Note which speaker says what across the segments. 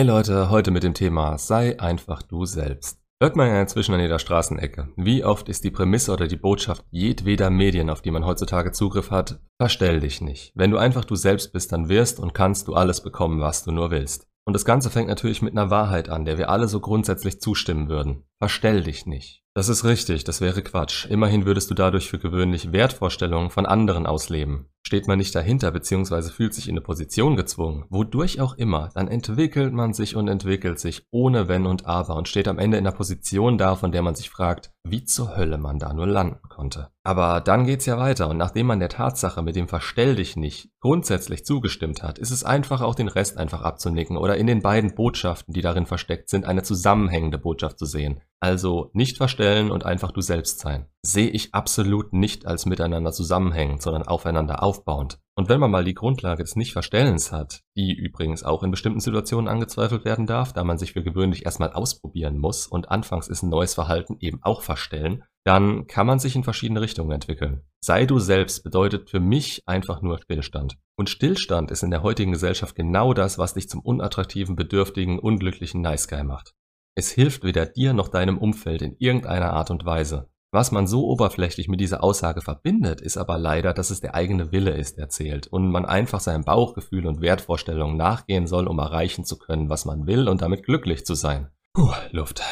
Speaker 1: Hey Leute, heute mit dem Thema Sei einfach du selbst. Hört man ja inzwischen an jeder Straßenecke. Wie oft ist die Prämisse oder die Botschaft jedweder Medien, auf die man heutzutage Zugriff hat, verstell dich nicht. Wenn du einfach du selbst bist, dann wirst und kannst du alles bekommen, was du nur willst. Und das Ganze fängt natürlich mit einer Wahrheit an, der wir alle so grundsätzlich zustimmen würden. Verstell dich nicht. Das ist richtig, das wäre Quatsch. Immerhin würdest du dadurch für gewöhnlich Wertvorstellungen von anderen ausleben. Steht man nicht dahinter bzw. fühlt sich in eine Position gezwungen, wodurch auch immer, dann entwickelt man sich und entwickelt sich ohne Wenn und Aber und steht am Ende in einer Position da, von der man sich fragt, wie zur Hölle man da nur landen konnte. Aber dann geht's ja weiter und nachdem man der Tatsache mit dem Verstell dich nicht grundsätzlich zugestimmt hat, ist es einfach auch den Rest einfach abzunicken oder in den beiden Botschaften, die darin versteckt sind, eine zusammenhängende Botschaft zu sehen. Also nicht verstellen und einfach du selbst sein. Sehe ich absolut nicht als miteinander zusammenhängend, sondern aufeinander aufbauend. Und wenn man mal die Grundlage des Nichtverstellens hat, die übrigens auch in bestimmten Situationen angezweifelt werden darf, da man sich für gewöhnlich erstmal ausprobieren muss und anfangs ist ein neues Verhalten eben auch verstellen, dann kann man sich in verschiedene Richtungen entwickeln. Sei du selbst bedeutet für mich einfach nur Stillstand. Und Stillstand ist in der heutigen Gesellschaft genau das, was dich zum unattraktiven, bedürftigen, unglücklichen Nice Guy macht. Es hilft weder dir noch deinem Umfeld in irgendeiner Art und Weise. Was man so oberflächlich mit dieser Aussage verbindet, ist aber leider, dass es der eigene Wille ist, der zählt und man einfach seinem Bauchgefühl und Wertvorstellungen nachgehen soll, um erreichen zu können, was man will und damit glücklich zu sein. Puh, Luft.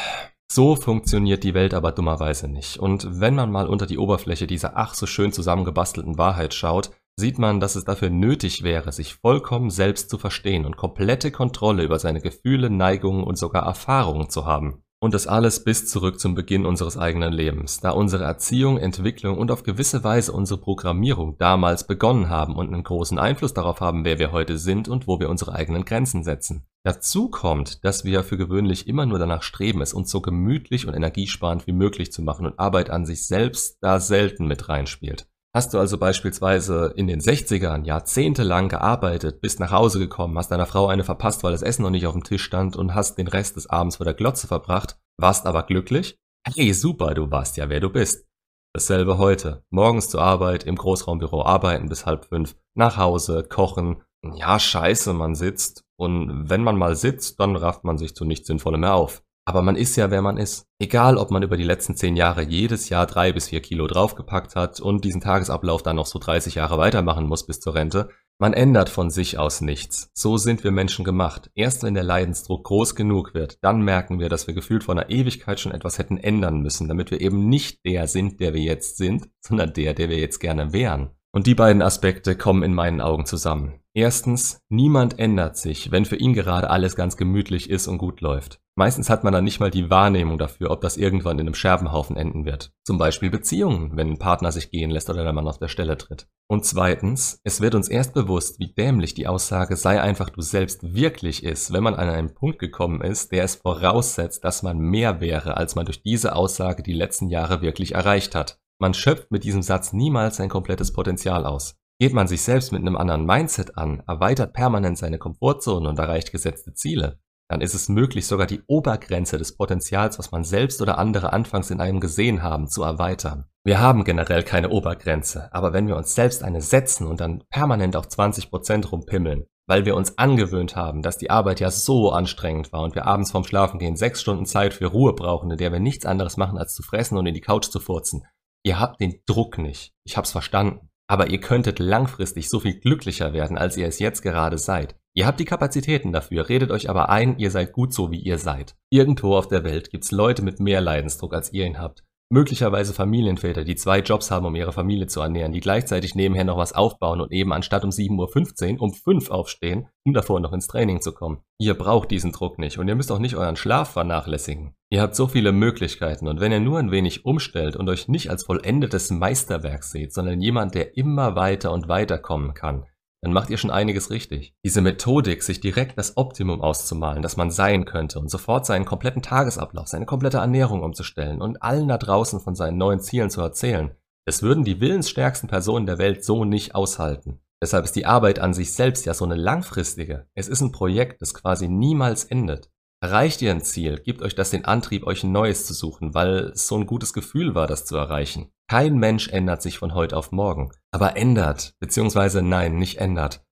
Speaker 1: So funktioniert die Welt aber dummerweise nicht. Und wenn man mal unter die Oberfläche dieser ach so schön zusammengebastelten Wahrheit schaut, sieht man, dass es dafür nötig wäre, sich vollkommen selbst zu verstehen und komplette Kontrolle über seine Gefühle, Neigungen und sogar Erfahrungen zu haben. Und das alles bis zurück zum Beginn unseres eigenen Lebens, da unsere Erziehung, Entwicklung und auf gewisse Weise unsere Programmierung damals begonnen haben und einen großen Einfluss darauf haben, wer wir heute sind und wo wir unsere eigenen Grenzen setzen. Dazu kommt, dass wir für gewöhnlich immer nur danach streben, es uns so gemütlich und energiesparend wie möglich zu machen und Arbeit an sich selbst da selten mit reinspielt. Hast du also beispielsweise in den 60ern jahrzehntelang gearbeitet, bist nach Hause gekommen, hast deiner Frau eine verpasst, weil das Essen noch nicht auf dem Tisch stand und hast den Rest des Abends vor der Glotze verbracht, warst aber glücklich? Hey, super, du warst ja wer du bist. Dasselbe heute. Morgens zur Arbeit, im Großraumbüro arbeiten bis halb fünf, nach Hause, kochen. Ja, scheiße, man sitzt. Und wenn man mal sitzt, dann rafft man sich zu nichts Sinnvollem mehr auf. Aber man ist ja, wer man ist. Egal, ob man über die letzten zehn Jahre jedes Jahr drei bis vier Kilo draufgepackt hat und diesen Tagesablauf dann noch so 30 Jahre weitermachen muss bis zur Rente. Man ändert von sich aus nichts. So sind wir Menschen gemacht. Erst wenn der Leidensdruck groß genug wird, dann merken wir, dass wir gefühlt vor einer Ewigkeit schon etwas hätten ändern müssen, damit wir eben nicht der sind, der wir jetzt sind, sondern der, der wir jetzt gerne wären. Und die beiden Aspekte kommen in meinen Augen zusammen. Erstens, niemand ändert sich, wenn für ihn gerade alles ganz gemütlich ist und gut läuft. Meistens hat man dann nicht mal die Wahrnehmung dafür, ob das irgendwann in einem Scherbenhaufen enden wird. Zum Beispiel Beziehungen, wenn ein Partner sich gehen lässt oder der Mann auf der Stelle tritt. Und zweitens, es wird uns erst bewusst, wie dämlich die Aussage sei einfach du selbst wirklich ist, wenn man an einen Punkt gekommen ist, der es voraussetzt, dass man mehr wäre, als man durch diese Aussage die letzten Jahre wirklich erreicht hat. Man schöpft mit diesem Satz niemals sein komplettes Potenzial aus. Geht man sich selbst mit einem anderen Mindset an, erweitert permanent seine Komfortzone und erreicht gesetzte Ziele, dann ist es möglich, sogar die Obergrenze des Potenzials, was man selbst oder andere anfangs in einem gesehen haben, zu erweitern. Wir haben generell keine Obergrenze, aber wenn wir uns selbst eine setzen und dann permanent auf 20% rumpimmeln, weil wir uns angewöhnt haben, dass die Arbeit ja so anstrengend war und wir abends vorm Schlafengehen sechs Stunden Zeit für Ruhe brauchen, in der wir nichts anderes machen, als zu fressen und in die Couch zu furzen. Ihr habt den Druck nicht. Ich hab's verstanden. Aber ihr könntet langfristig so viel glücklicher werden, als ihr es jetzt gerade seid. Ihr habt die Kapazitäten dafür, redet euch aber ein, ihr seid gut so, wie ihr seid. Irgendwo auf der Welt gibt's Leute mit mehr Leidensdruck, als ihr ihn habt. Möglicherweise Familienväter, die zwei Jobs haben, um ihre Familie zu ernähren, die gleichzeitig nebenher noch was aufbauen und eben anstatt um 7.15 Uhr um 5 aufstehen, um davor noch ins Training zu kommen. Ihr braucht diesen Druck nicht und ihr müsst auch nicht euren Schlaf vernachlässigen. Ihr habt so viele Möglichkeiten und wenn ihr nur ein wenig umstellt und euch nicht als vollendetes Meisterwerk seht, sondern jemand, der immer weiter und weiter kommen kann, dann macht ihr schon einiges richtig. Diese Methodik, sich direkt das Optimum auszumalen, das man sein könnte und sofort seinen kompletten Tagesablauf, seine komplette Ernährung umzustellen und allen da draußen von seinen neuen Zielen zu erzählen, das würden die willensstärksten Personen der Welt so nicht aushalten. Deshalb ist die Arbeit an sich selbst ja so eine langfristige. Es ist ein Projekt, das quasi niemals endet. Erreicht ihr ein Ziel, gibt euch das den Antrieb, euch ein neues zu suchen, weil es so ein gutes Gefühl war, das zu erreichen. Kein Mensch ändert sich von heute auf morgen. Aber ändert, beziehungsweise nein, nicht ändert.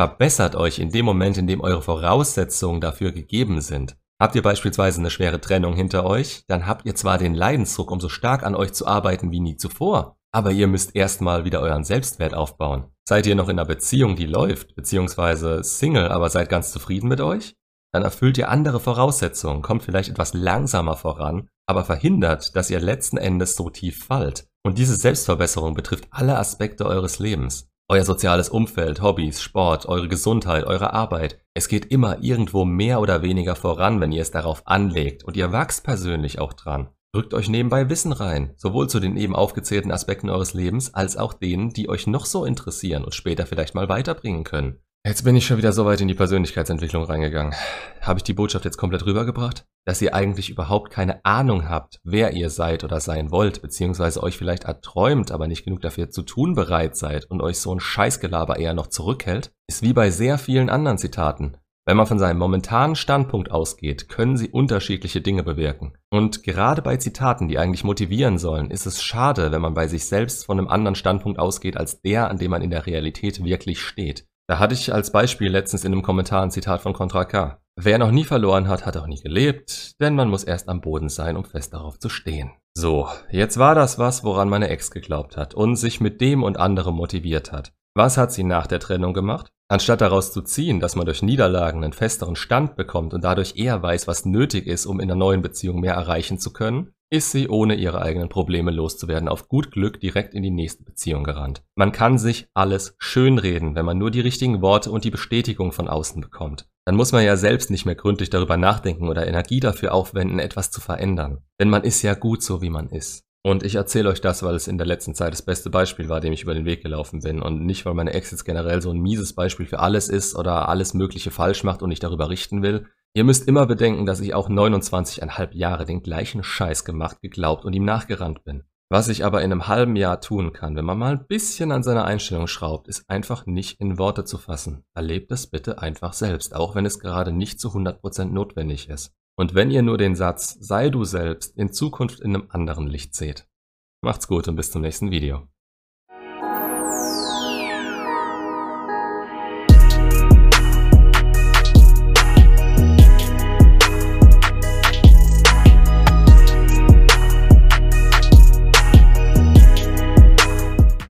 Speaker 1: Verbessert euch in dem Moment, in dem eure Voraussetzungen dafür gegeben sind. Habt ihr beispielsweise eine schwere Trennung hinter euch, dann habt ihr zwar den Leidensdruck, um so stark an euch zu arbeiten wie nie zuvor, aber ihr müsst erstmal wieder euren Selbstwert aufbauen. Seid ihr noch in einer Beziehung, die läuft, beziehungsweise Single, aber seid ganz zufrieden mit euch? Dann erfüllt ihr andere Voraussetzungen, kommt vielleicht etwas langsamer voran, aber verhindert, dass ihr letzten Endes so tief fallt. Und diese Selbstverbesserung betrifft alle Aspekte eures Lebens. Euer soziales Umfeld, Hobbys, Sport, eure Gesundheit, eure Arbeit. Es geht immer irgendwo mehr oder weniger voran, wenn ihr es darauf anlegt und ihr wachst persönlich auch dran. Drückt euch nebenbei Wissen rein, sowohl zu den eben aufgezählten Aspekten eures Lebens als auch denen, die euch noch so interessieren und später vielleicht mal weiterbringen können. Jetzt bin ich schon wieder so weit in die Persönlichkeitsentwicklung reingegangen. Habe ich die Botschaft jetzt komplett rübergebracht? Dass ihr eigentlich überhaupt keine Ahnung habt, wer ihr seid oder sein wollt, beziehungsweise euch vielleicht erträumt, aber nicht genug dafür zu tun bereit seid und euch so ein Scheißgelaber eher noch zurückhält, ist wie bei sehr vielen anderen Zitaten. Wenn man von seinem momentanen Standpunkt ausgeht, können sie unterschiedliche Dinge bewirken. Und gerade bei Zitaten, die eigentlich motivieren sollen, ist es schade, wenn man bei sich selbst von einem anderen Standpunkt ausgeht als der, an dem man in der Realität wirklich steht. Da hatte ich als Beispiel letztens in einem Kommentar ein Zitat von Contra K. Wer noch nie verloren hat, hat auch nie gelebt, denn man muss erst am Boden sein, um fest darauf zu stehen. So, jetzt war das was, woran meine Ex geglaubt hat und sich mit dem und anderem motiviert hat. Was hat sie nach der Trennung gemacht? Anstatt daraus zu ziehen, dass man durch Niederlagen einen festeren Stand bekommt und dadurch eher weiß, was nötig ist, um in einer neuen Beziehung mehr erreichen zu können, ist sie, ohne ihre eigenen Probleme loszuwerden, auf gut Glück direkt in die nächste Beziehung gerannt. Man kann sich alles schönreden, wenn man nur die richtigen Worte und die Bestätigung von außen bekommt. Dann muss man ja selbst nicht mehr gründlich darüber nachdenken oder Energie dafür aufwenden, etwas zu verändern. Denn man ist ja gut so, wie man ist. Und ich erzähle euch das, weil es in der letzten Zeit das beste Beispiel war, dem ich über den Weg gelaufen bin. Und nicht, weil meine Ex jetzt generell so ein mieses Beispiel für alles ist oder alles Mögliche falsch macht und ich darüber richten will, Ihr müsst immer bedenken, dass ich auch 29,5 Jahre den gleichen Scheiß gemacht, geglaubt und ihm nachgerannt bin. Was ich aber in einem halben Jahr tun kann, wenn man mal ein bisschen an seiner Einstellung schraubt, ist einfach nicht in Worte zu fassen. Erlebt es bitte einfach selbst, auch wenn es gerade nicht zu 100% notwendig ist. Und wenn ihr nur den Satz sei du selbst in Zukunft in einem anderen Licht seht. Macht's gut und bis zum nächsten Video.